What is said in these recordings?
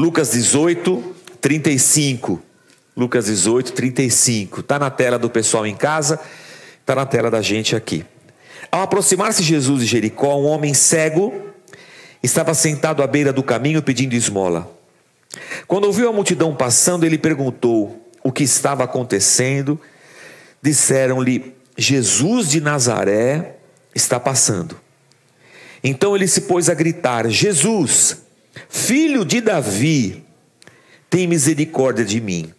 Lucas 18, 35. Lucas 18, 35. Está na tela do pessoal em casa, está na tela da gente aqui. Ao aproximar-se Jesus de Jericó, um homem cego estava sentado à beira do caminho pedindo esmola. Quando ouviu a multidão passando, ele perguntou o que estava acontecendo. Disseram-lhe: Jesus de Nazaré está passando. Então ele se pôs a gritar: Jesus, filho de Davi, tem misericórdia de mim.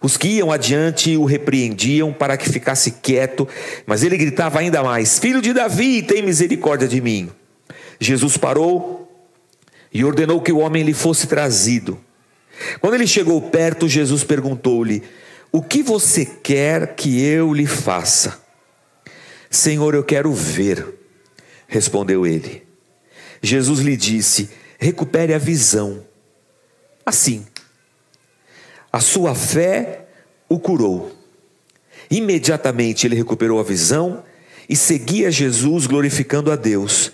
Os que iam adiante o repreendiam para que ficasse quieto, mas ele gritava ainda mais: Filho de Davi, tem misericórdia de mim. Jesus parou e ordenou que o homem lhe fosse trazido. Quando ele chegou perto, Jesus perguntou-lhe: O que você quer que eu lhe faça? Senhor, eu quero ver, respondeu ele. Jesus lhe disse: Recupere a visão. Assim, a sua fé o curou. Imediatamente ele recuperou a visão e seguia Jesus glorificando a Deus.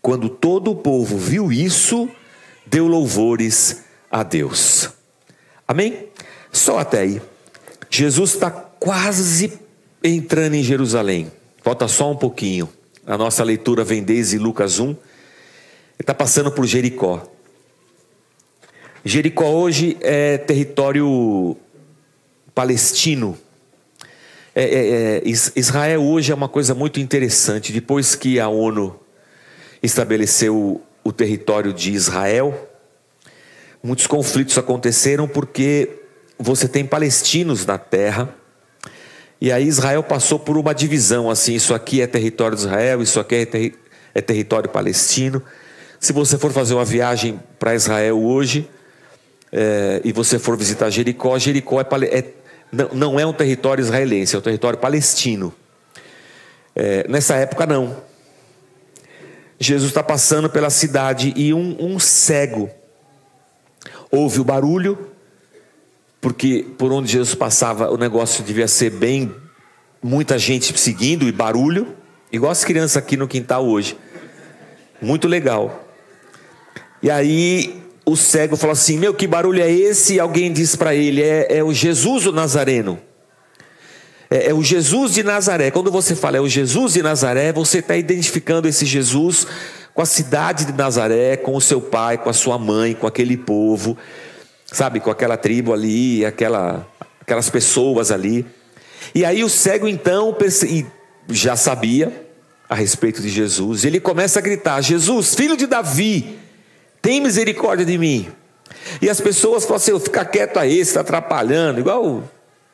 Quando todo o povo viu isso, deu louvores a Deus. Amém? Só até aí. Jesus está quase entrando em Jerusalém. Falta só um pouquinho. A nossa leitura vem desde Lucas 1. Está passando por Jericó. Jericó hoje é território palestino. É, é, é, Israel hoje é uma coisa muito interessante. Depois que a ONU estabeleceu o território de Israel, muitos conflitos aconteceram porque você tem palestinos na terra. E aí Israel passou por uma divisão assim, isso aqui é território de Israel, isso aqui é, ter, é território palestino. Se você for fazer uma viagem para Israel hoje, é, e você for visitar Jericó, Jericó é, é, não, é um território israelense, é um território palestino. É, nessa época, não. Jesus está passando pela cidade e um, um cego ouve o barulho, porque por onde Jesus passava o negócio devia ser bem, muita gente seguindo e barulho, igual as crianças aqui no quintal hoje. Muito legal. E aí o cego falou assim: Meu, que barulho é esse? E alguém disse para ele: é, é, o Jesus o Nazareno. É, é, o Jesus de Nazaré. Quando você fala é o Jesus de Nazaré, você está identificando esse Jesus com a cidade de Nazaré, com o seu pai, com a sua mãe, com aquele povo, sabe, com aquela tribo ali, aquela, aquelas pessoas ali. E aí o cego então já sabia a respeito de Jesus. Ele começa a gritar: Jesus, filho de Davi tem misericórdia de mim. E as pessoas falam assim: fica quieto aí, está atrapalhando, igual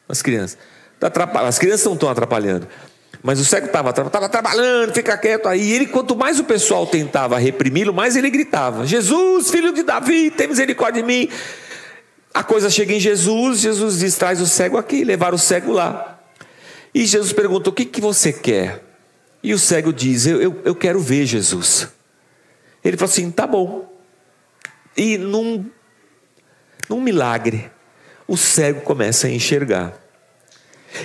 as crianças. Tá atrapalhando. As crianças não estão atrapalhando. Mas o cego estava estava trabalhando, fica quieto aí. E ele, quanto mais o pessoal tentava reprimi-lo, mais ele gritava: Jesus, filho de Davi, tem misericórdia de mim. A coisa chega em Jesus, Jesus diz: traz o cego aqui, levar o cego lá. E Jesus pergunta: o que, que você quer? E o cego diz: eu, eu, eu quero ver Jesus. Ele falou assim: tá bom. E num, num milagre, o cego começa a enxergar.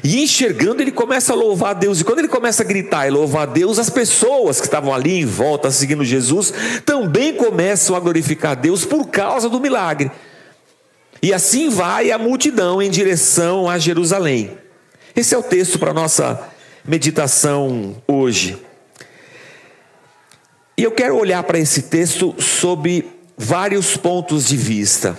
E enxergando, ele começa a louvar a Deus. E quando ele começa a gritar e louvar a Deus, as pessoas que estavam ali em volta, seguindo Jesus, também começam a glorificar a Deus por causa do milagre. E assim vai a multidão em direção a Jerusalém. Esse é o texto para a nossa meditação hoje. E eu quero olhar para esse texto sob vários pontos de vista,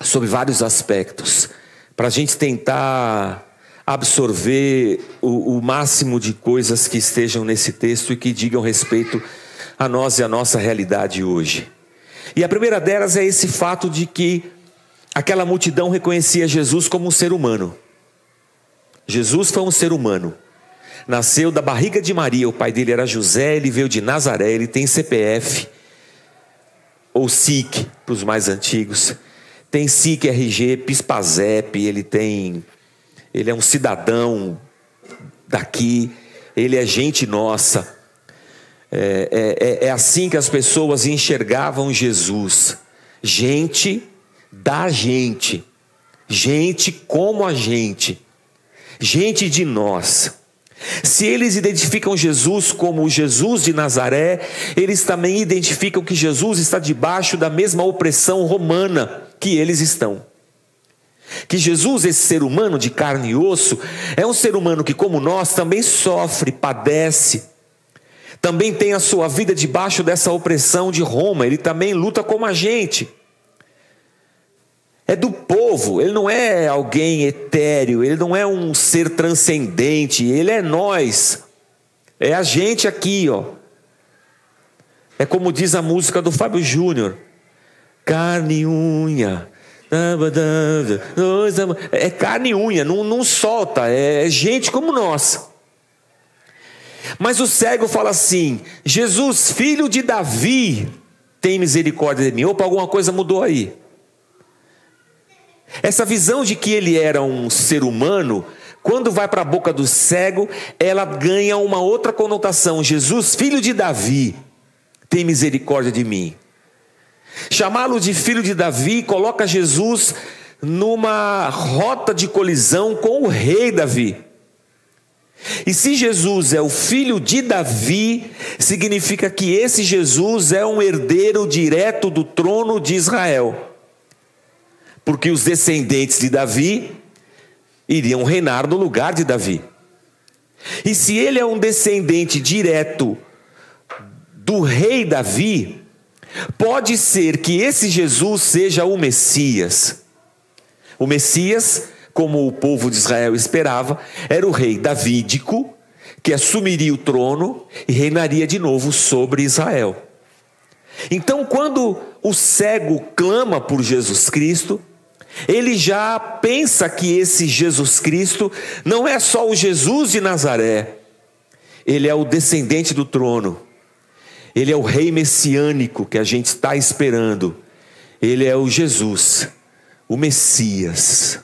sobre vários aspectos, para a gente tentar absorver o, o, máximo de coisas que estejam nesse texto e que digam respeito a nós e a nossa realidade hoje. E a primeira delas é esse fato de que aquela multidão reconhecia Jesus como um ser humano. Jesus foi um ser humano. Nasceu da barriga de Maria, o pai dele era José, ele veio de Nazaré, ele tem CPF ou SIC para os mais antigos. Tem SIC RG, PISPAZEP, ele tem. Ele é um cidadão daqui, ele é gente nossa. É, é, é, é assim que as pessoas enxergavam Jesus. Gente da gente. Gente como a gente. Gente de nós. Se eles identificam Jesus como Jesus de Nazaré, eles também identificam que Jesus está debaixo da mesma opressão romana que eles estão. Que Jesus, esse ser humano de carne e osso, é um ser humano que, como nós, também sofre, padece, também tem a sua vida debaixo dessa opressão de Roma, ele também luta como a gente. É do povo, ele não é alguém etéreo, ele não é um ser transcendente, ele é nós, é a gente aqui, ó. É como diz a música do Fábio Júnior: carne e unha, é carne e unha, não, não solta, é gente como nós. Mas o cego fala assim: Jesus, filho de Davi, tem misericórdia de mim. Opa, alguma coisa mudou aí. Essa visão de que ele era um ser humano, quando vai para a boca do cego, ela ganha uma outra conotação. Jesus, filho de Davi, tem misericórdia de mim. Chamá-lo de filho de Davi coloca Jesus numa rota de colisão com o rei Davi. E se Jesus é o filho de Davi, significa que esse Jesus é um herdeiro direto do trono de Israel. Porque os descendentes de Davi iriam reinar no lugar de Davi. E se ele é um descendente direto do rei Davi, Pode ser que esse Jesus seja o Messias. O Messias, como o povo de Israel esperava, era o rei davídico, que assumiria o trono e reinaria de novo sobre Israel. Então, quando o cego clama por Jesus Cristo, ele já pensa que esse Jesus Cristo não é só o Jesus de Nazaré, ele é o descendente do trono ele é o rei messiânico que a gente está esperando. Ele é o Jesus, o Messias.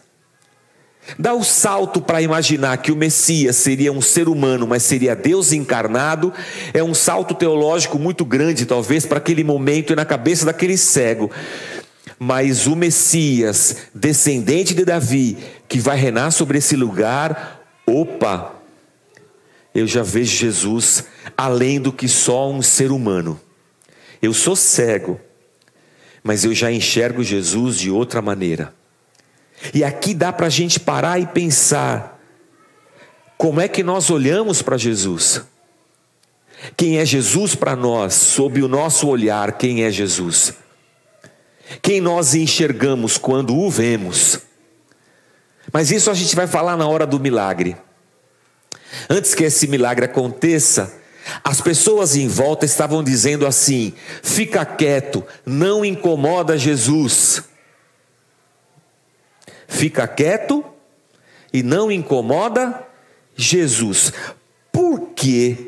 Dá o salto para imaginar que o Messias seria um ser humano, mas seria Deus encarnado, é um salto teológico muito grande, talvez, para aquele momento e na cabeça daquele cego. Mas o Messias, descendente de Davi, que vai reinar sobre esse lugar, opa, eu já vejo Jesus além do que só um ser humano. Eu sou cego, mas eu já enxergo Jesus de outra maneira. E aqui dá para a gente parar e pensar: como é que nós olhamos para Jesus? Quem é Jesus para nós, sob o nosso olhar, quem é Jesus? Quem nós enxergamos quando o vemos? Mas isso a gente vai falar na hora do milagre. Antes que esse milagre aconteça, as pessoas em volta estavam dizendo assim: fica quieto, não incomoda Jesus. Fica quieto e não incomoda Jesus. Por que,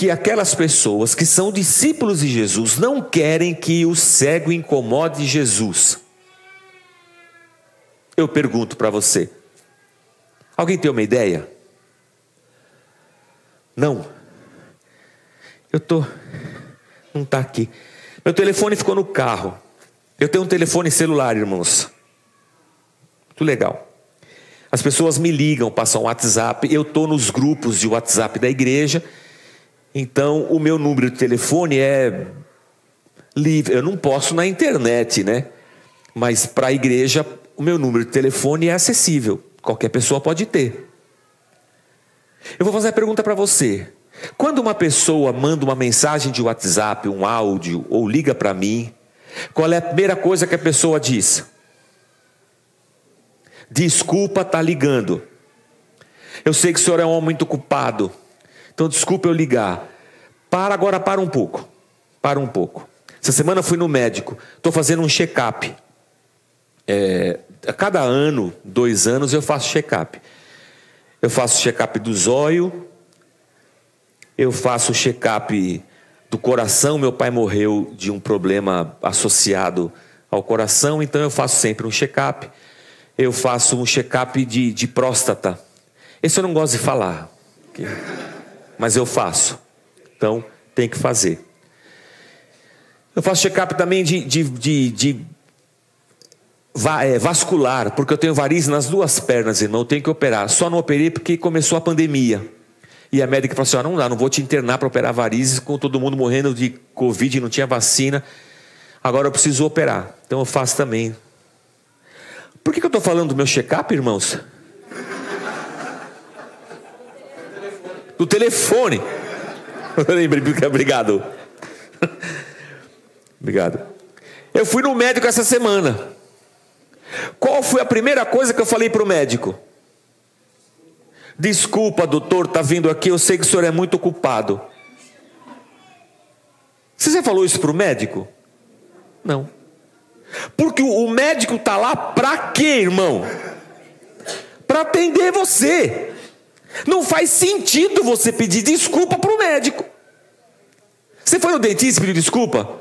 que aquelas pessoas que são discípulos de Jesus não querem que o cego incomode Jesus? Eu pergunto para você. Alguém tem uma ideia? Não. Eu tô não está aqui. Meu telefone ficou no carro. Eu tenho um telefone celular, irmãos. Muito legal. As pessoas me ligam, passam WhatsApp. Eu estou nos grupos de WhatsApp da igreja. Então, o meu número de telefone é livre. Eu não posso na internet, né? Mas para a igreja, o meu número de telefone é acessível. Qualquer pessoa pode ter. Eu vou fazer a pergunta para você. Quando uma pessoa manda uma mensagem de WhatsApp, um áudio, ou liga para mim, qual é a primeira coisa que a pessoa diz? Desculpa, tá ligando. Eu sei que o senhor é um homem muito ocupado, então desculpa eu ligar. Para agora, para um pouco. Para um pouco. Essa semana fui no médico, estou fazendo um check-up. É, a cada ano, dois anos, eu faço check-up. Eu faço check-up do zóio, eu faço check-up do coração. Meu pai morreu de um problema associado ao coração, então eu faço sempre um check-up. Eu faço um check-up de, de próstata. Esse eu não gosto de falar, mas eu faço. Então tem que fazer. Eu faço check-up também de, de, de, de é, vascular, porque eu tenho varizes nas duas pernas, irmão. Eu tenho que operar. Só não operei porque começou a pandemia. E a médica falou assim: ah, não dá, não vou te internar para operar varizes com todo mundo morrendo de Covid, não tinha vacina. Agora eu preciso operar. Então eu faço também. Por que, que eu estou falando do meu check-up, irmãos? Do telefone. Obrigado. obrigado. Eu fui no médico essa semana. Qual foi a primeira coisa que eu falei para o médico? Desculpa, doutor, está vindo aqui, eu sei que o senhor é muito ocupado. Você já falou isso para o médico? Não. Porque o médico está lá para quê, irmão? Para atender você. Não faz sentido você pedir desculpa para o médico. Você foi no dentista pediu desculpa?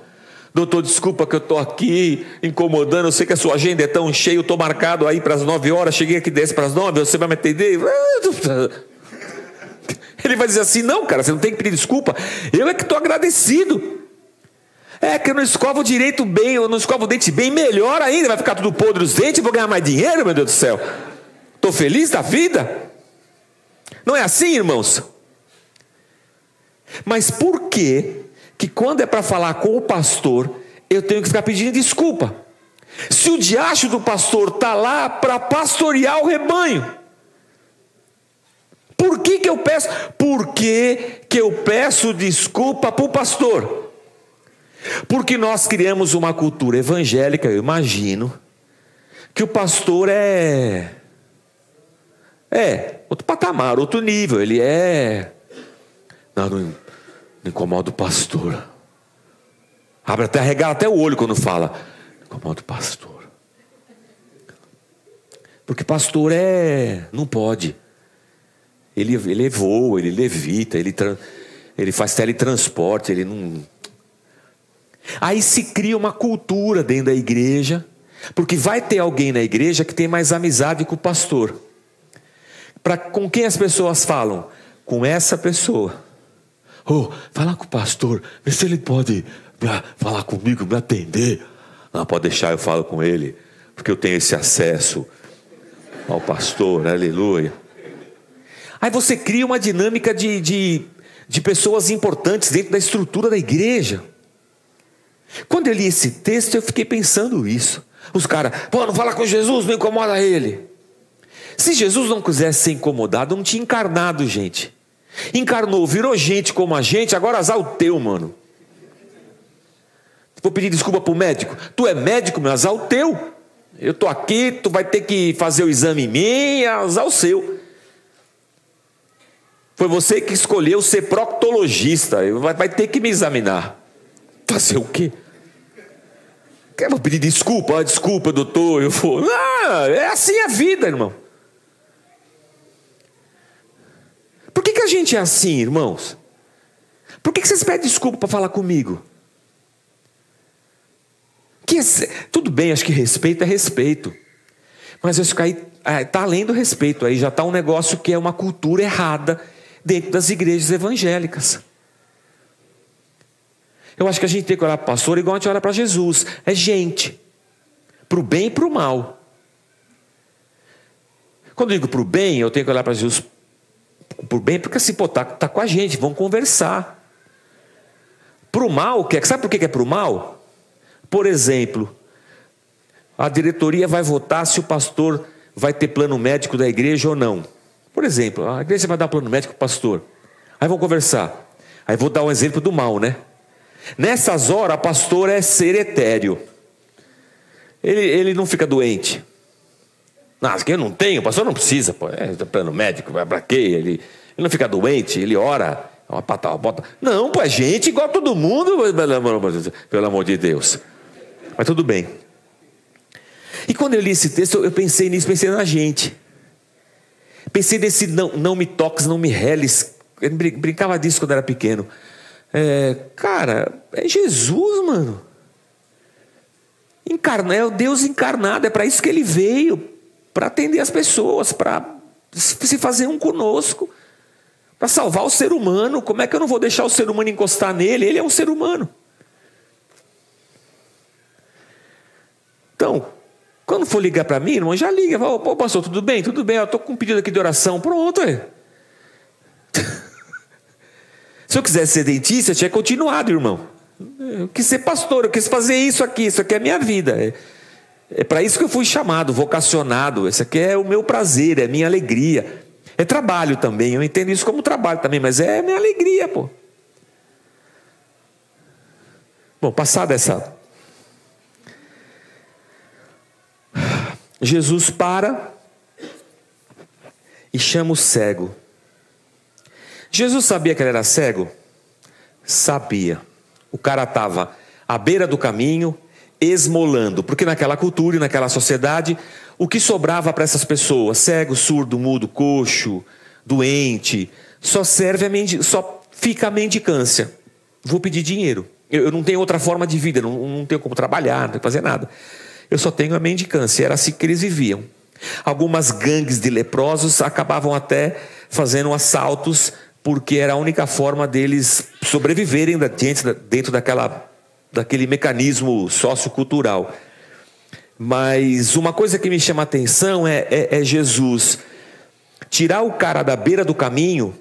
Doutor, desculpa que eu estou aqui incomodando. Eu sei que a sua agenda é tão cheia. Eu estou marcado aí para as 9 horas. Cheguei aqui 10 para as 9. Você vai me atender? Ele vai dizer assim: Não, cara, você não tem que pedir desculpa. Eu é que estou agradecido. É que eu não escovo direito bem, eu não escovo o dente bem, melhor ainda. Vai ficar tudo podre os dentes, vou ganhar mais dinheiro, meu Deus do céu. Estou feliz da vida. Não é assim, irmãos? Mas por que que quando é para falar com o pastor, eu tenho que ficar pedindo desculpa. Se o diacho do pastor está lá para pastorear o rebanho, por que, que eu peço? Por que, que eu peço desculpa para o pastor? Porque nós criamos uma cultura evangélica, eu imagino, que o pastor é. É, outro patamar, outro nível, ele é. Não, não, não incomoda o pastor. Abre até, regala até o olho quando fala. Incomoda o pastor. Porque pastor é. Não pode. Ele, ele voa, ele levita, ele, ele faz teletransporte, ele não. Aí se cria uma cultura dentro da igreja, porque vai ter alguém na igreja que tem mais amizade com o pastor. Para com quem as pessoas falam? Com essa pessoa. Oh, fala com o pastor, vê se ele pode falar comigo, me atender. Não, pode deixar, eu falo com ele, porque eu tenho esse acesso ao pastor, aleluia. Aí você cria uma dinâmica de, de, de pessoas importantes dentro da estrutura da igreja. Quando eu li esse texto, eu fiquei pensando isso. Os caras, pô, não fala com Jesus, não incomoda ele. Se Jesus não quisesse ser incomodado, não tinha encarnado, gente. Encarnou, virou gente como a gente, agora azar o teu, mano. Vou pedir desculpa pro médico. Tu é médico, meu, azar o teu. Eu tô aqui, tu vai ter que fazer o exame em mim, azar o seu. Foi você que escolheu ser proctologista. Vai, ter que me examinar. Fazer o quê? Eu vou pedir desculpa, desculpa, doutor. Eu vou. Ah, é assim a vida, irmão. Por que, que a gente é assim, irmãos? Por que, vocês pedem desculpa para falar comigo? Que é, tudo bem, acho que respeito é respeito. Mas acho que aí está além do respeito, aí já está um negócio que é uma cultura errada dentro das igrejas evangélicas. Eu acho que a gente tem que olhar para o pastor igual a gente olha para Jesus. É gente. Para o bem e para o mal. Quando eu digo para o bem, eu tenho que olhar para Jesus por bem, porque assim, pô, tá, tá com a gente, vamos conversar. Para o mal, que é, sabe por que é para o mal? Por exemplo, a diretoria vai votar se o pastor vai ter plano médico da igreja ou não. Por exemplo, a igreja vai dar plano médico o pastor. Aí vão conversar. Aí vou dar um exemplo do mal, né? Nessas horas, o pastor é ser etéreo. Ele, ele não fica doente. Não, eu não tenho, o pastor não precisa, pô, é plano médico, vai para quê? Ele, ele não fica doente, ele ora, uma pata, uma bota. Não, pô, é gente igual todo mundo, pelo amor de Deus. Mas tudo bem. E quando eu li esse texto, eu pensei nisso, pensei na gente. Pensei nesse não, não me toques, não me reles. Eu brincava disso quando era pequeno. É, cara, é Jesus, mano. Encarna, é o Deus encarnado, é para isso que ele veio para atender as pessoas, para se fazer um conosco, para salvar o ser humano. Como é que eu não vou deixar o ser humano encostar nele? Ele é um ser humano. Então, quando for ligar para mim, irmão, já liga. Fala, Pô, pastor, tudo bem? Tudo bem, eu estou com um pedido aqui de oração. Pronto, é. Se eu quisesse ser dentista, eu tinha continuado, irmão. Eu quis ser pastor, eu quis fazer isso aqui, isso aqui é a minha vida. É, para isso que eu fui chamado, vocacionado. Esse aqui é o meu prazer, é minha alegria. É trabalho também, eu entendo isso como trabalho também, mas é minha alegria, pô. Bom, passada essa. Jesus para e chama o cego. Jesus sabia que ele era cego? Sabia. O cara estava à beira do caminho, esmolando, porque naquela cultura e naquela sociedade, o que sobrava para essas pessoas, cego, surdo, mudo, coxo, doente, só serve a mendi só fica a mendicância. Vou pedir dinheiro. Eu, eu não tenho outra forma de vida, não, não tenho como trabalhar, não tenho fazer nada. Eu só tenho a mendicância. Era assim que eles viviam. Algumas gangues de leprosos acabavam até fazendo assaltos porque era a única forma deles sobreviverem dentro daquela, daquele mecanismo sociocultural. Mas uma coisa que me chama a atenção é, é, é Jesus tirar o cara da beira do caminho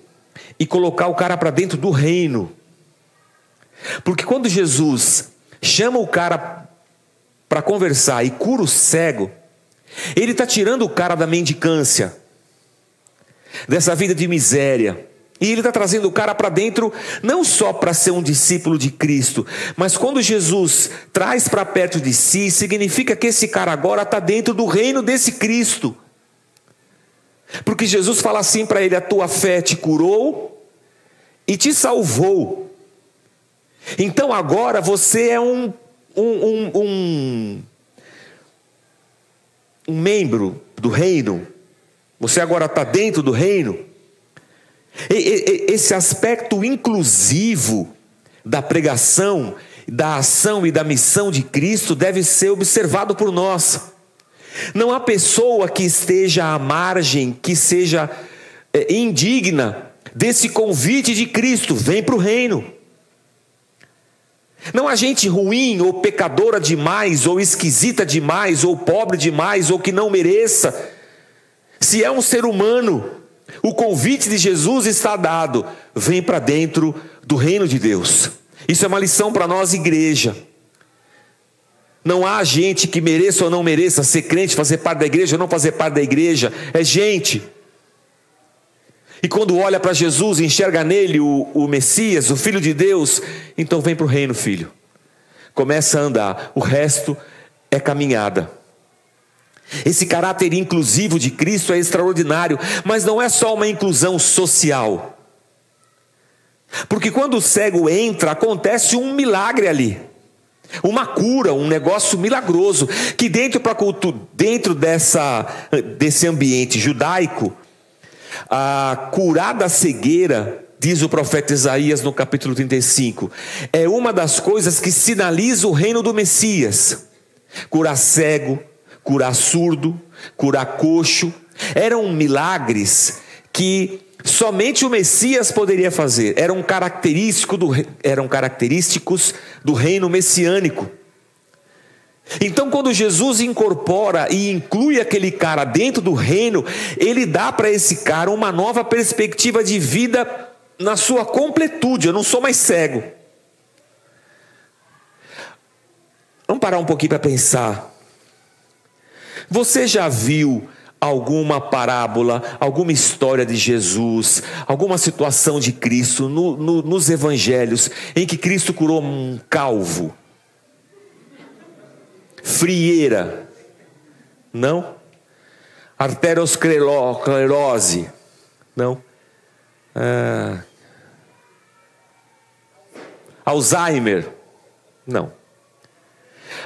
e colocar o cara para dentro do reino. Porque quando Jesus chama o cara para conversar e cura o cego, ele está tirando o cara da mendicância, dessa vida de miséria. E ele está trazendo o cara para dentro, não só para ser um discípulo de Cristo, mas quando Jesus traz para perto de si, significa que esse cara agora está dentro do reino desse Cristo. Porque Jesus fala assim para ele: a tua fé te curou e te salvou. Então agora você é um, um, um, um, um membro do reino, você agora está dentro do reino. Esse aspecto inclusivo da pregação, da ação e da missão de Cristo deve ser observado por nós. Não há pessoa que esteja à margem, que seja é, indigna desse convite de Cristo: vem para o reino. Não há gente ruim ou pecadora demais, ou esquisita demais, ou pobre demais, ou que não mereça. Se é um ser humano, o convite de Jesus está dado: vem para dentro do reino de Deus. Isso é uma lição para nós, igreja. Não há gente que mereça ou não mereça ser crente, fazer parte da igreja ou não fazer parte da igreja. É gente. E quando olha para Jesus enxerga nele o, o Messias, o Filho de Deus, então vem para o reino, filho. Começa a andar. O resto é caminhada. Esse caráter inclusivo de Cristo é extraordinário, mas não é só uma inclusão social. Porque quando o cego entra, acontece um milagre ali. Uma cura, um negócio milagroso, que dentro, pra, dentro dessa, desse ambiente judaico, a curar da cegueira, diz o profeta Isaías no capítulo 35, é uma das coisas que sinaliza o reino do Messias. Curar cego, curar surdo, curar coxo, eram milagres que somente o Messias poderia fazer, eram, característico do, eram característicos do reino messiânico. Então, quando Jesus incorpora e inclui aquele cara dentro do reino, ele dá para esse cara uma nova perspectiva de vida na sua completude. Eu não sou mais cego. Vamos parar um pouquinho para pensar. Você já viu alguma parábola, alguma história de Jesus, alguma situação de Cristo no, no, nos evangelhos em que Cristo curou um calvo? Frieira? Não? Arteriosclerose? Não? Ah. Alzheimer? Não.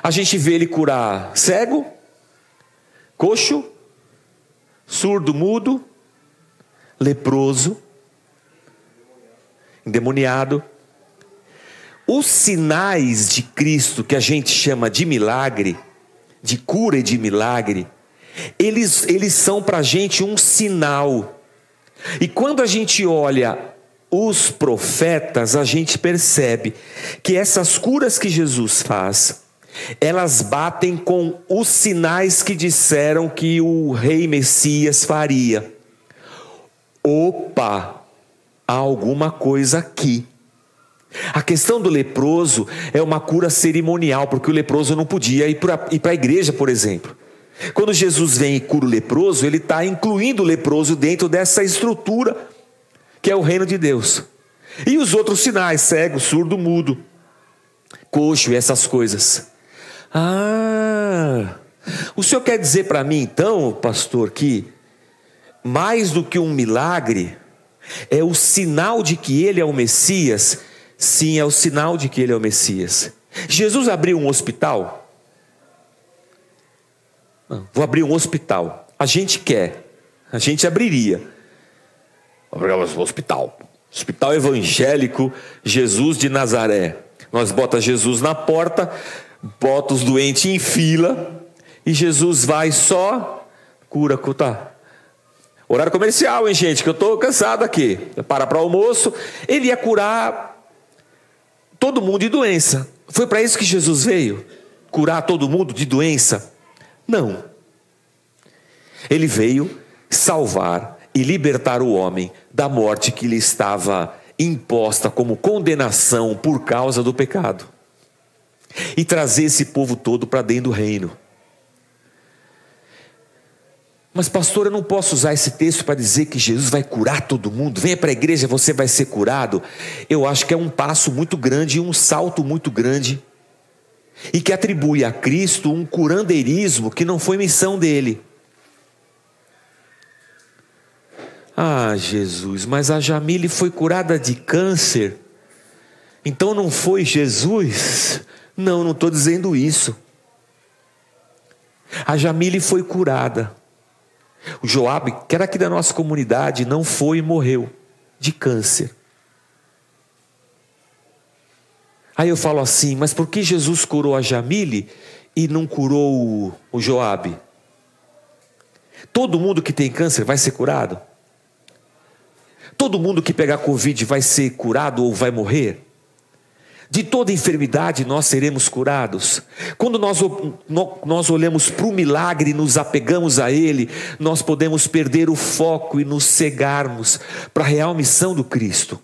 A gente vê ele curar cego, coxo, surdo, mudo, leproso, endemoniado. Os sinais de Cristo, que a gente chama de milagre, de cura e de milagre, eles, eles são para a gente um sinal. E quando a gente olha os profetas, a gente percebe que essas curas que Jesus faz, elas batem com os sinais que disseram que o rei Messias faria. Opa, há alguma coisa aqui. A questão do leproso é uma cura cerimonial, porque o leproso não podia ir para a igreja, por exemplo. Quando Jesus vem e cura o leproso, ele está incluindo o leproso dentro dessa estrutura que é o reino de Deus. E os outros sinais, cego, surdo, mudo, coxo e essas coisas. Ah, o senhor quer dizer para mim então, pastor, que mais do que um milagre, é o sinal de que ele é o Messias? Sim, é o sinal de que ele é o Messias. Jesus abriu um hospital? vou abrir um hospital. A gente quer, a gente abriria. Abrimos um hospital. Hospital evangélico Jesus de Nazaré. Nós bota Jesus na porta, bota os doentes em fila e Jesus vai só cura, tá? Horário comercial, hein, gente? Que eu estou cansado aqui. Para para almoço. Ele ia curar todo mundo de doença. Foi para isso que Jesus veio? Curar todo mundo de doença? Não. Ele veio salvar e libertar o homem da morte que lhe estava imposta como condenação por causa do pecado. E trazer esse povo todo para dentro do reino. Mas, pastor, eu não posso usar esse texto para dizer que Jesus vai curar todo mundo. Venha para a igreja, você vai ser curado. Eu acho que é um passo muito grande, um salto muito grande, e que atribui a Cristo um curandeirismo que não foi missão dele. Ah, Jesus, mas a Jamile foi curada de câncer. Então não foi Jesus? Não, não estou dizendo isso. A Jamile foi curada. O Joabe, que era aqui da nossa comunidade, não foi e morreu de câncer. Aí eu falo assim, mas por que Jesus curou a Jamile e não curou o Joabe? Todo mundo que tem câncer vai ser curado? Todo mundo que pegar Covid vai ser curado ou vai morrer? De toda enfermidade nós seremos curados. Quando nós, nós olhamos para o milagre e nos apegamos a ele, nós podemos perder o foco e nos cegarmos para a real missão do Cristo.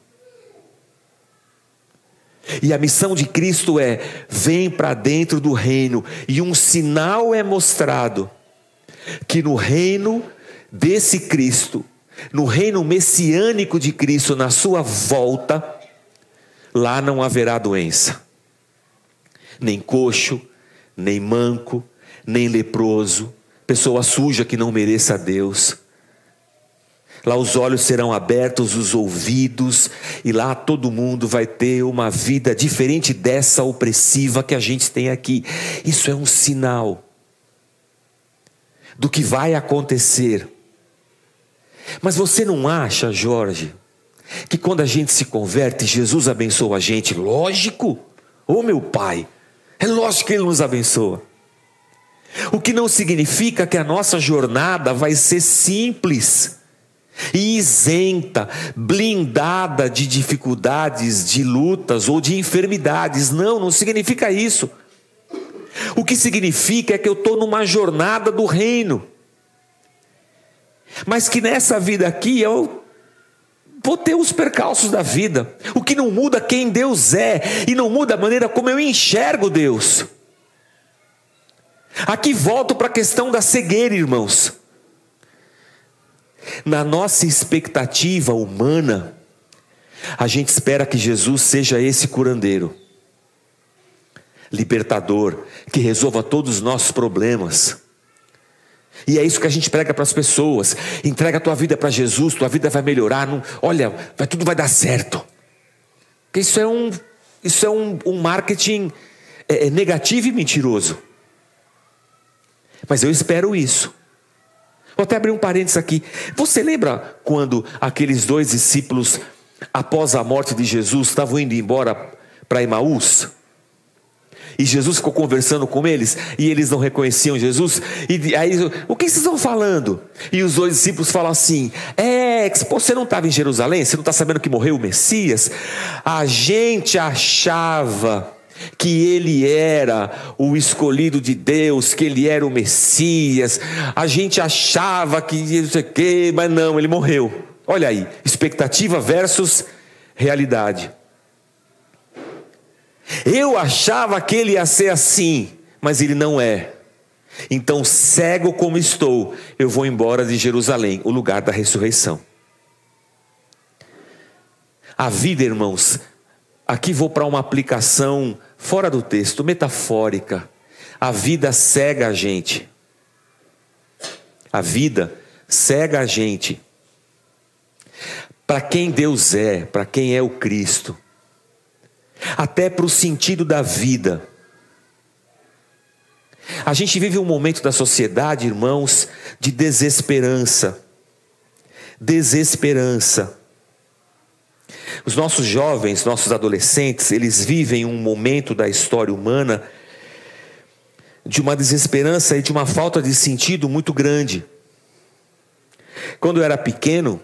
E a missão de Cristo é: vem para dentro do reino, e um sinal é mostrado que no reino desse Cristo, no reino messiânico de Cristo, na sua volta, Lá não haverá doença, nem coxo, nem manco, nem leproso, pessoa suja que não mereça a Deus. Lá os olhos serão abertos, os ouvidos, e lá todo mundo vai ter uma vida diferente dessa opressiva que a gente tem aqui. Isso é um sinal do que vai acontecer. Mas você não acha, Jorge, que quando a gente se converte, Jesus abençoa a gente, lógico. Ô oh, meu Pai, é lógico que Ele nos abençoa. O que não significa que a nossa jornada vai ser simples isenta, blindada de dificuldades, de lutas ou de enfermidades. Não, não significa isso. O que significa é que eu estou numa jornada do reino, mas que nessa vida aqui eu vou ter os percalços da vida. O que não muda quem Deus é e não muda a maneira como eu enxergo Deus. Aqui volto para a questão da cegueira, irmãos. Na nossa expectativa humana, a gente espera que Jesus seja esse curandeiro, libertador, que resolva todos os nossos problemas. E é isso que a gente prega para as pessoas. Entrega a tua vida para Jesus, tua vida vai melhorar. Não, olha, vai, tudo vai dar certo. Porque isso é um, isso é um, um marketing é, é negativo e mentiroso. Mas eu espero isso. Vou até abrir um parênteses aqui. Você lembra quando aqueles dois discípulos, após a morte de Jesus, estavam indo embora para Emaús? E Jesus ficou conversando com eles e eles não reconheciam Jesus. E aí, o que vocês estão falando? E os dois discípulos falam assim: É, você não estava em Jerusalém? Você não está sabendo que morreu o Messias? A gente achava que ele era o escolhido de Deus, que ele era o Messias. A gente achava que não sei o quê, mas não, ele morreu. Olha aí, expectativa versus realidade. Eu achava que ele ia ser assim, mas ele não é. Então, cego como estou, eu vou embora de Jerusalém, o lugar da ressurreição. A vida, irmãos, aqui vou para uma aplicação fora do texto, metafórica. A vida cega a gente. A vida cega a gente. Para quem Deus é, para quem é o Cristo, até para o sentido da vida. A gente vive um momento da sociedade, irmãos, de desesperança. Desesperança. Os nossos jovens, nossos adolescentes, eles vivem um momento da história humana de uma desesperança e de uma falta de sentido muito grande. Quando eu era pequeno,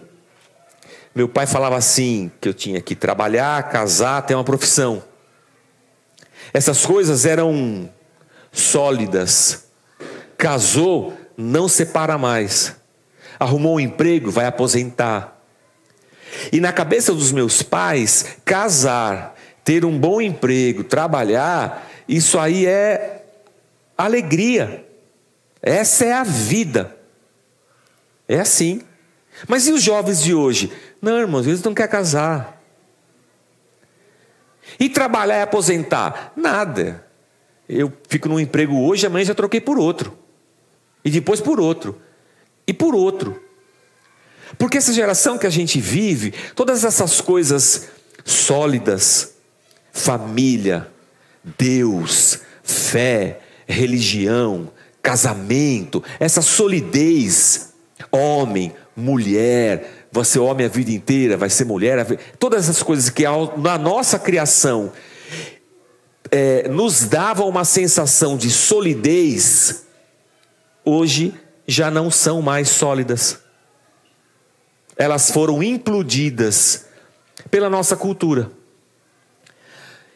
meu pai falava assim: que eu tinha que trabalhar, casar, ter uma profissão. Essas coisas eram sólidas. Casou, não separa mais. Arrumou um emprego, vai aposentar. E na cabeça dos meus pais, casar, ter um bom emprego, trabalhar, isso aí é alegria. Essa é a vida. É assim. Mas e os jovens de hoje? Não, irmãos, eles não querem casar. E trabalhar e aposentar? Nada. Eu fico num emprego hoje, amanhã já troquei por outro. E depois por outro. E por outro. Porque essa geração que a gente vive, todas essas coisas sólidas, família, Deus, fé, religião, casamento, essa solidez, homem, mulher, vai ser homem a vida inteira, vai ser mulher, todas essas coisas que na nossa criação é, nos davam uma sensação de solidez, hoje já não são mais sólidas. Elas foram implodidas pela nossa cultura.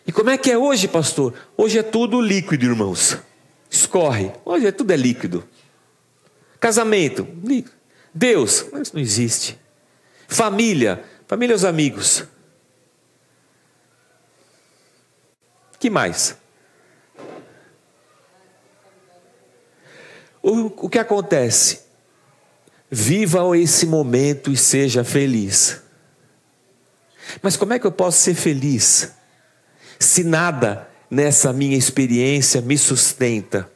E como é que é hoje, pastor? Hoje é tudo líquido, irmãos. Escorre. Hoje é tudo é líquido. Casamento, líquido. Deus, mas não existe. Família, família os amigos. Que mais? O, o que acontece? Viva esse momento e seja feliz. Mas como é que eu posso ser feliz se nada nessa minha experiência me sustenta?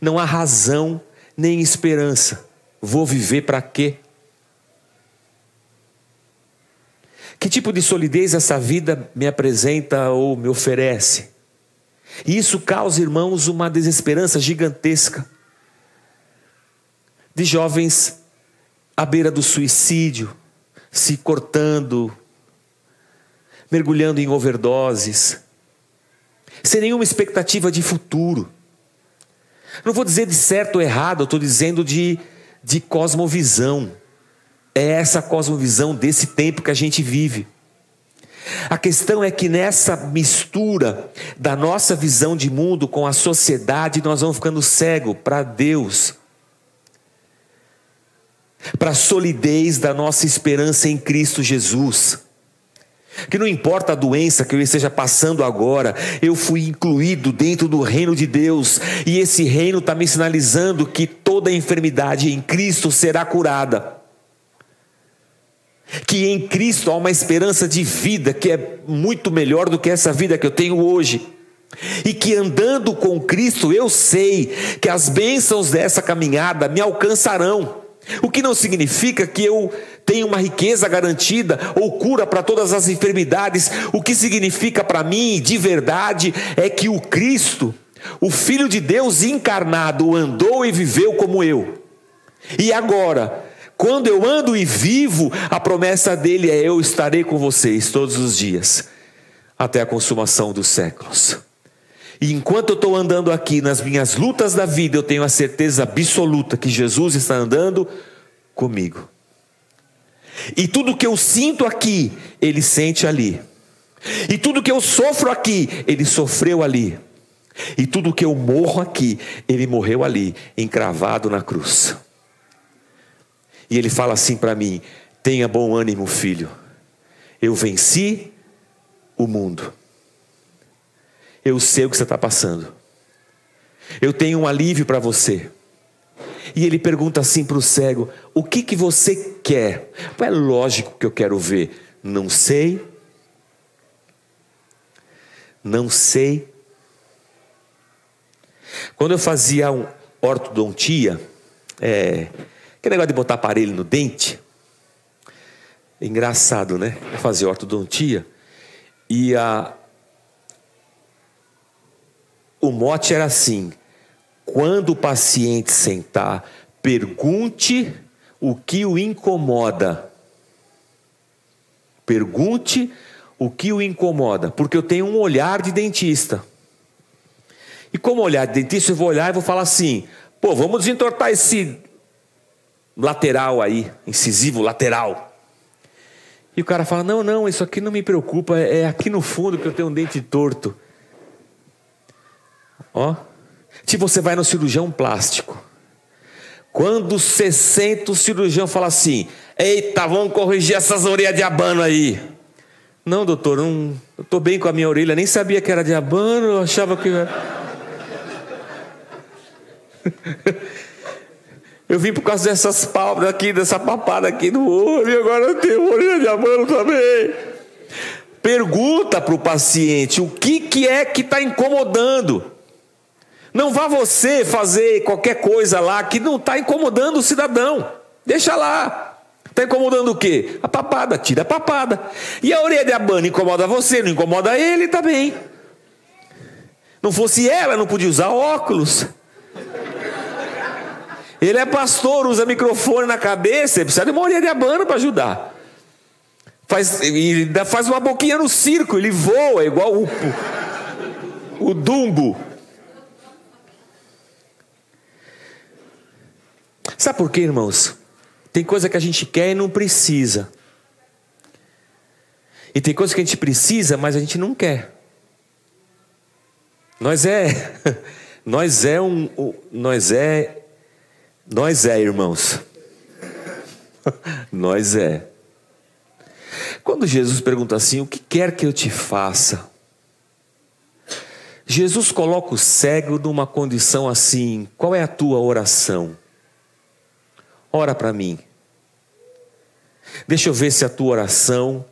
Não há razão nem esperança. Vou viver para quê? Que tipo de solidez essa vida me apresenta ou me oferece? E isso causa, irmãos, uma desesperança gigantesca. De jovens à beira do suicídio, se cortando, mergulhando em overdoses, sem nenhuma expectativa de futuro. Não vou dizer de certo ou errado, estou dizendo de de cosmovisão. É essa cosmovisão desse tempo que a gente vive. A questão é que nessa mistura da nossa visão de mundo com a sociedade, nós vamos ficando cego para Deus, para a solidez da nossa esperança em Cristo Jesus. Que não importa a doença que eu esteja passando agora, eu fui incluído dentro do reino de Deus, e esse reino está me sinalizando que toda enfermidade em Cristo será curada. Que em Cristo há uma esperança de vida que é muito melhor do que essa vida que eu tenho hoje. E que andando com Cristo eu sei que as bênçãos dessa caminhada me alcançarão. O que não significa que eu tenho uma riqueza garantida ou cura para todas as enfermidades. O que significa para mim, de verdade, é que o Cristo, o Filho de Deus encarnado, andou e viveu como eu. E agora, quando eu ando e vivo, a promessa dele é: eu estarei com vocês todos os dias, até a consumação dos séculos. E enquanto eu estou andando aqui nas minhas lutas da vida, eu tenho a certeza absoluta que Jesus está andando comigo. E tudo que eu sinto aqui, Ele sente ali. E tudo que eu sofro aqui, Ele sofreu ali. E tudo que eu morro aqui, Ele morreu ali, encravado na cruz. E Ele fala assim para mim: tenha bom ânimo, filho. Eu venci o mundo. Eu sei o que você está passando. Eu tenho um alívio para você. E ele pergunta assim para o cego: O que, que você quer? É lógico que eu quero ver. Não sei. Não sei. Quando eu fazia um ortodontia, é, que negócio de botar aparelho no dente, engraçado, né? Eu fazia ortodontia e a, o mote era assim: quando o paciente sentar, pergunte o que o incomoda. Pergunte o que o incomoda, porque eu tenho um olhar de dentista. E como olhar de dentista, eu vou olhar e vou falar assim: pô, vamos desentortar esse lateral aí, incisivo lateral. E o cara fala: não, não, isso aqui não me preocupa, é aqui no fundo que eu tenho um dente torto. Ó, se você vai no cirurgião plástico, quando você senta o cirurgião fala assim: eita, vamos corrigir essas orelhas de abano aí. Não, doutor, não, eu estou bem com a minha orelha, nem sabia que era de abano, eu achava que. Eu vim por causa dessas palmas aqui, dessa papada aqui no olho, e agora eu tenho orelha de abano também. Pergunta para o paciente o que, que é que está incomodando. Não vá você fazer qualquer coisa lá que não está incomodando o cidadão. Deixa lá. Está incomodando o quê? A papada, tira a papada. E a orelha de abano incomoda você, não incomoda ele também. Não fosse ela, não podia usar óculos. Ele é pastor, usa microfone na cabeça, ele precisa de uma orelha de abano para ajudar. Faz, ele faz uma boquinha no circo, ele voa igual o, o Dumbo. Sabe por quê, irmãos? Tem coisa que a gente quer e não precisa. E tem coisa que a gente precisa, mas a gente não quer. Nós é, nós é um, nós é nós é, irmãos. Nós é. Quando Jesus pergunta assim: O que quer que eu te faça? Jesus coloca o cego numa condição assim: Qual é a tua oração? Ora para mim. Deixa eu ver se a tua oração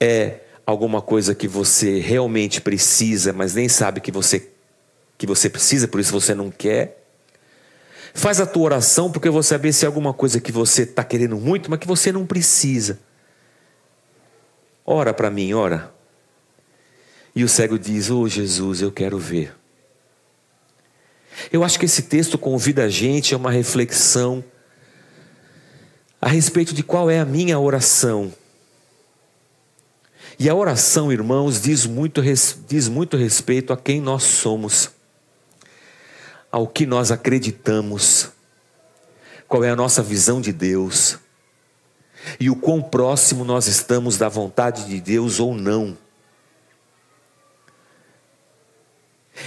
é alguma coisa que você realmente precisa, mas nem sabe que você que você precisa, por isso você não quer. Faz a tua oração porque você saber se é alguma coisa que você está querendo muito, mas que você não precisa. Ora para mim, ora. E o cego diz: Oh Jesus, eu quero ver. Eu acho que esse texto convida a gente a uma reflexão a respeito de qual é a minha oração. E a oração, irmãos, diz muito, diz muito respeito a quem nós somos ao que nós acreditamos, qual é a nossa visão de Deus e o quão próximo nós estamos da vontade de Deus ou não.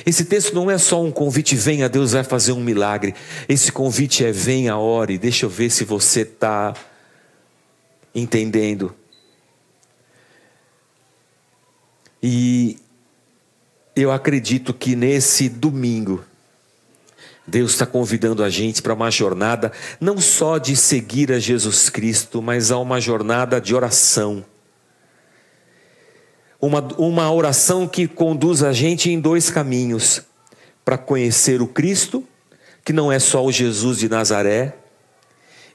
Esse texto não é só um convite, venha, Deus vai fazer um milagre. Esse convite é venha, ore, deixa eu ver se você está entendendo. E eu acredito que nesse domingo, Deus está convidando a gente para uma jornada não só de seguir a Jesus Cristo, mas a uma jornada de oração. Uma, uma oração que conduz a gente em dois caminhos: para conhecer o Cristo, que não é só o Jesus de Nazaré,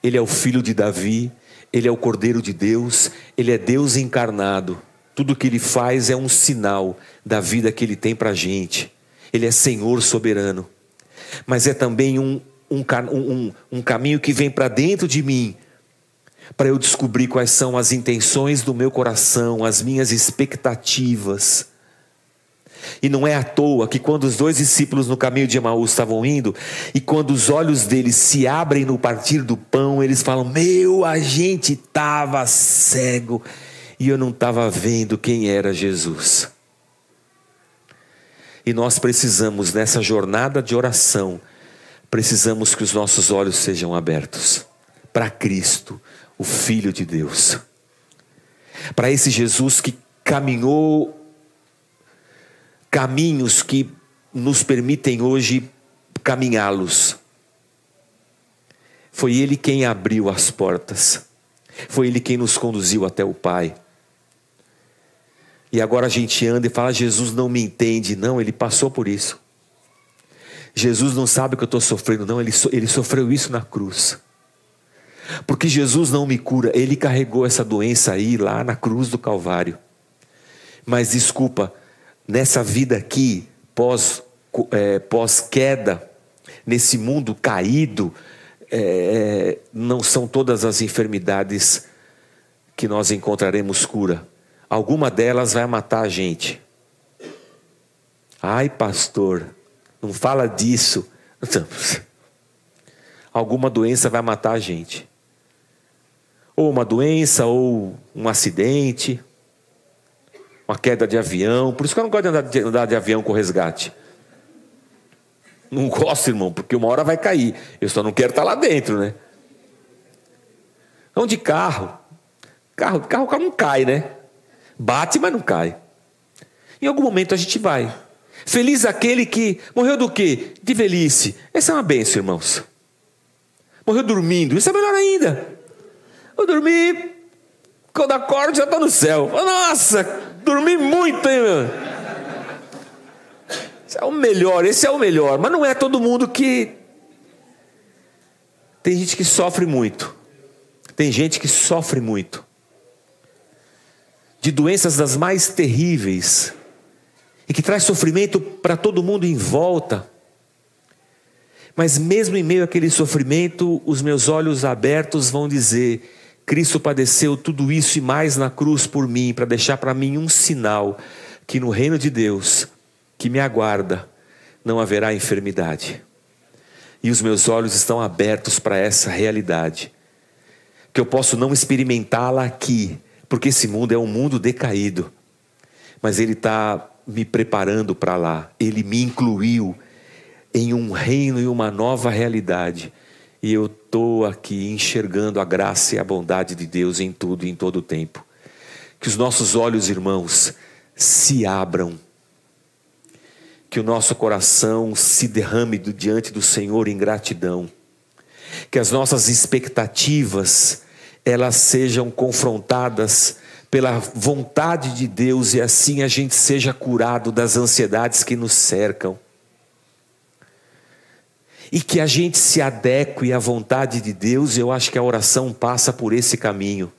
ele é o filho de Davi, ele é o Cordeiro de Deus, ele é Deus encarnado. Tudo que ele faz é um sinal da vida que ele tem para a gente. Ele é Senhor soberano mas é também um, um, um, um caminho que vem para dentro de mim, para eu descobrir quais são as intenções do meu coração, as minhas expectativas. E não é à toa que quando os dois discípulos no caminho de Emaús estavam indo, e quando os olhos deles se abrem no partir do pão, eles falam: Meu, a gente estava cego e eu não estava vendo quem era Jesus. E nós precisamos, nessa jornada de oração, precisamos que os nossos olhos sejam abertos para Cristo, o Filho de Deus. Para esse Jesus que caminhou caminhos que nos permitem hoje caminhá-los. Foi Ele quem abriu as portas, foi Ele quem nos conduziu até o Pai. E agora a gente anda e fala: Jesus não me entende. Não, ele passou por isso. Jesus não sabe o que eu estou sofrendo. Não, ele, ele sofreu isso na cruz. Porque Jesus não me cura, ele carregou essa doença aí lá na cruz do Calvário. Mas desculpa, nessa vida aqui, pós, é, pós queda, nesse mundo caído, é, é, não são todas as enfermidades que nós encontraremos cura. Alguma delas vai matar a gente. Ai, pastor, não fala disso. Alguma doença vai matar a gente. Ou uma doença, ou um acidente, uma queda de avião. Por isso que eu não gosto de andar de, andar de avião com resgate. Não gosto, irmão, porque uma hora vai cair. Eu só não quero estar lá dentro, né? Não de carro. Carro, carro, carro não cai, né? Bate, mas não cai. Em algum momento a gente vai. Feliz aquele que morreu do quê? De velhice. Essa é uma benção, irmãos. Morreu dormindo. Isso é melhor ainda. Eu dormi, quando acordo já está no céu. Nossa, dormi muito, hein, meu? Esse é o melhor, esse é o melhor. Mas não é todo mundo que. Tem gente que sofre muito. Tem gente que sofre muito. De doenças das mais terríveis. E que traz sofrimento para todo mundo em volta. Mas mesmo em meio àquele sofrimento, os meus olhos abertos vão dizer: Cristo padeceu tudo isso e mais na cruz por mim, para deixar para mim um sinal que no reino de Deus, que me aguarda, não haverá enfermidade. E os meus olhos estão abertos para essa realidade, que eu posso não experimentá-la aqui, porque esse mundo é um mundo decaído, mas Ele está me preparando para lá, Ele me incluiu em um reino e uma nova realidade e eu estou aqui enxergando a graça e a bondade de Deus em tudo e em todo o tempo. Que os nossos olhos, irmãos, se abram. Que o nosso coração se derrame diante do Senhor em gratidão. Que as nossas expectativas elas sejam confrontadas pela vontade de Deus e assim a gente seja curado das ansiedades que nos cercam e que a gente se adeque à vontade de Deus, eu acho que a oração passa por esse caminho.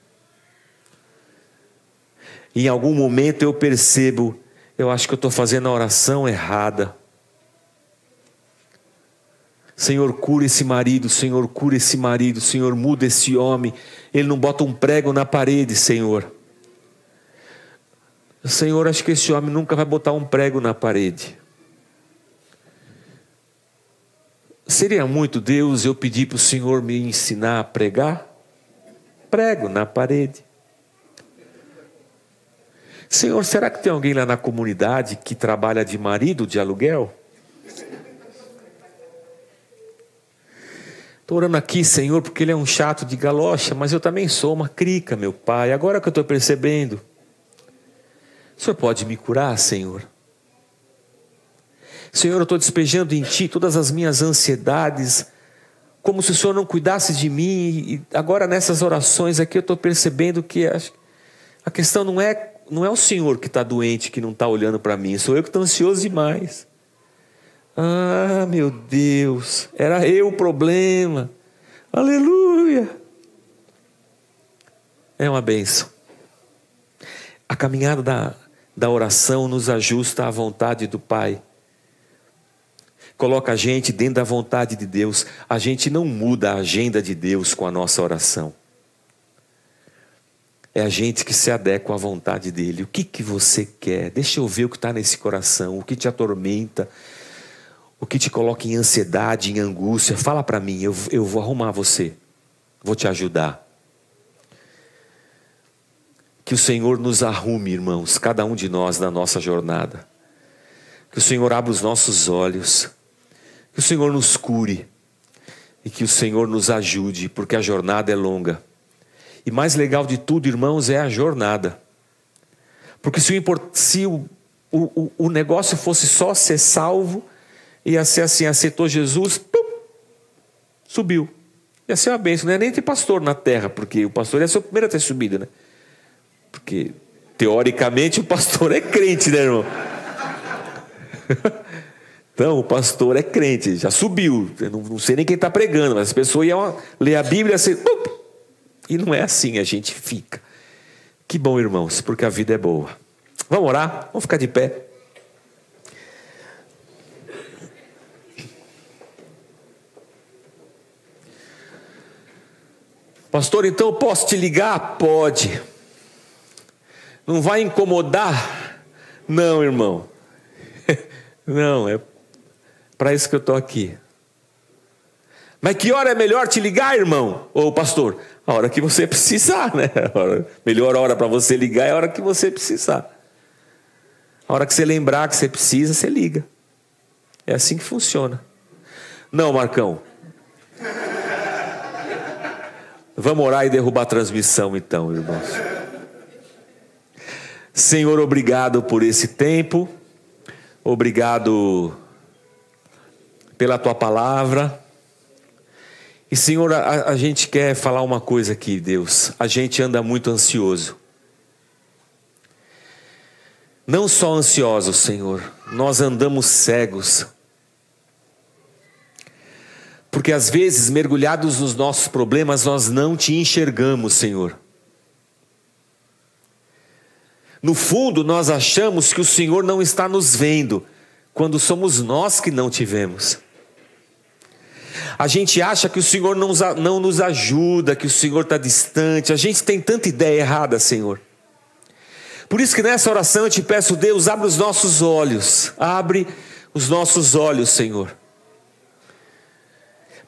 Em algum momento eu percebo, eu acho que eu estou fazendo a oração errada. Senhor, cura esse marido, Senhor, cura esse marido, Senhor, muda esse homem. Ele não bota um prego na parede, Senhor. Senhor, acho que esse homem nunca vai botar um prego na parede. Seria muito Deus eu pedir para o Senhor me ensinar a pregar? Prego na parede. Senhor, será que tem alguém lá na comunidade que trabalha de marido de aluguel? Estou orando aqui, Senhor, porque ele é um chato de galocha, mas eu também sou uma crica, meu Pai. Agora que eu estou percebendo. O Senhor pode me curar, Senhor? Senhor, eu estou despejando em Ti todas as minhas ansiedades, como se o Senhor não cuidasse de mim. E agora nessas orações aqui eu estou percebendo que a questão não é, não é o Senhor que está doente, que não está olhando para mim, sou eu que estou ansioso demais. Ah, meu Deus, era eu o problema. Aleluia. É uma benção. A caminhada da, da oração nos ajusta à vontade do Pai coloca a gente dentro da vontade de Deus. A gente não muda a agenda de Deus com a nossa oração. É a gente que se adequa à vontade dele. O que, que você quer? Deixa eu ver o que está nesse coração, o que te atormenta, o que te coloca em ansiedade, em angústia. Fala para mim, eu, eu vou arrumar você, vou te ajudar. Que o Senhor nos arrume, irmãos, cada um de nós na nossa jornada. Que o Senhor abra os nossos olhos que o Senhor nos cure e que o Senhor nos ajude, porque a jornada é longa. E mais legal de tudo, irmãos, é a jornada. Porque se o, o, o negócio fosse só ser salvo, ia ser assim: aceitou Jesus, pum, subiu. Ia ser uma bênção, não ia nem ter pastor na terra, porque o pastor ia ser o primeiro a ter subido, né? Porque, teoricamente, o pastor é crente, né, irmão? Então, o pastor é crente, já subiu. Eu não, não sei nem quem está pregando, mas as pessoas iam ler a Bíblia assim, e não é assim, a gente fica. Que bom, irmãos, porque a vida é boa. Vamos orar? Vamos ficar de pé. Pastor, então eu posso te ligar? Pode. Não vai incomodar? Não, irmão. Não, é para isso que eu estou aqui. Mas que hora é melhor te ligar, irmão? Ou pastor? A hora que você precisar, né? A melhor hora para você ligar é a hora que você precisar. A hora que você lembrar que você precisa, você liga. É assim que funciona. Não, Marcão. Vamos orar e derrubar a transmissão, então, irmãos. Senhor, obrigado por esse tempo. Obrigado pela tua palavra. E Senhor, a, a, gente quer falar uma coisa aqui, Deus. A gente anda muito ansioso. Não só ansiosos, Senhor, nós andamos cegos. Porque às vezes, mergulhados nos nossos problemas, nós não te enxergamos, Senhor. No fundo, nós achamos que o Senhor não está nos vendo, quando somos nós que não te vemos. A gente acha que o Senhor não, não nos ajuda, que o Senhor está distante. A gente tem tanta ideia errada, Senhor. Por isso que nessa oração eu te peço, Deus, abre os nossos olhos, abre os nossos olhos, Senhor,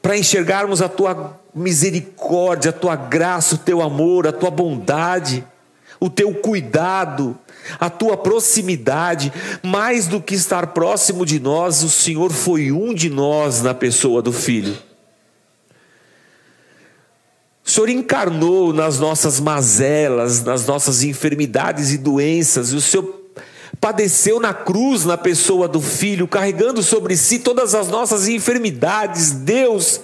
para enxergarmos a tua misericórdia, a tua graça, o teu amor, a tua bondade, o teu cuidado, a tua proximidade, mais do que estar próximo de nós, o Senhor foi um de nós na pessoa do Filho. O Senhor encarnou nas nossas mazelas, nas nossas enfermidades e doenças, e o Senhor padeceu na cruz na pessoa do Filho, carregando sobre si todas as nossas enfermidades. Deus,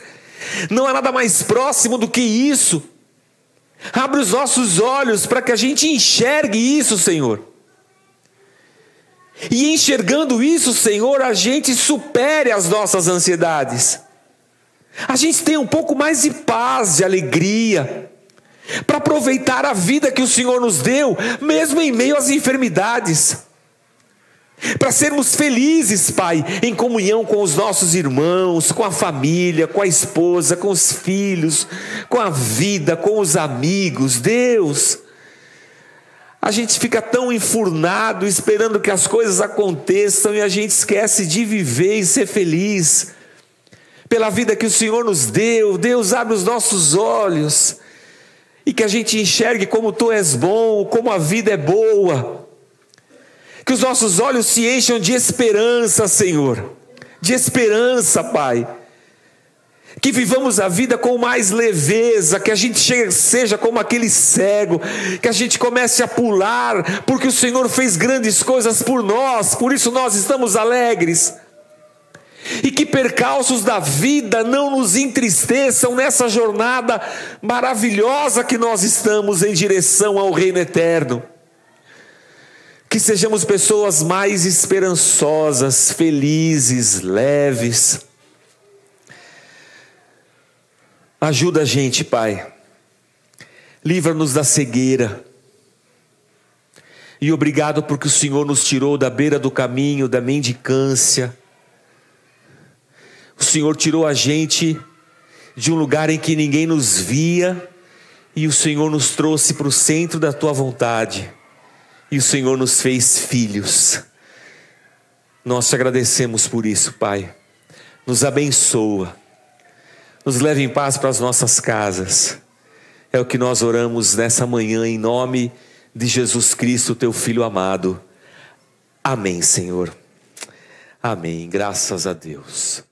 não há nada mais próximo do que isso. Abre os nossos olhos para que a gente enxergue isso, Senhor. E enxergando isso, Senhor, a gente supere as nossas ansiedades. A gente tem um pouco mais de paz, de alegria, para aproveitar a vida que o Senhor nos deu, mesmo em meio às enfermidades. Para sermos felizes, Pai, em comunhão com os nossos irmãos, com a família, com a esposa, com os filhos, com a vida, com os amigos. Deus, a gente fica tão enfurnado esperando que as coisas aconteçam e a gente esquece de viver e ser feliz. Pela vida que o Senhor nos deu, Deus abre os nossos olhos e que a gente enxergue como tu és bom, como a vida é boa. Que os nossos olhos se encham de esperança, Senhor, de esperança, Pai que vivamos a vida com mais leveza, que a gente seja como aquele cego, que a gente comece a pular, porque o Senhor fez grandes coisas por nós, por isso nós estamos alegres. E que percalços da vida não nos entristeçam nessa jornada maravilhosa que nós estamos em direção ao Reino Eterno. Que sejamos pessoas mais esperançosas, felizes, leves Ajuda a gente, Pai. Livra-nos da cegueira. E obrigado porque o Senhor nos tirou da beira do caminho, da mendicância. O Senhor tirou a gente de um lugar em que ninguém nos via, e o Senhor nos trouxe para o centro da tua vontade, e o Senhor nos fez filhos. Nós te agradecemos por isso, Pai. Nos abençoa nos leve em paz para as nossas casas. É o que nós oramos nessa manhã em nome de Jesus Cristo, teu filho amado. Amém, Senhor. Amém. Graças a Deus.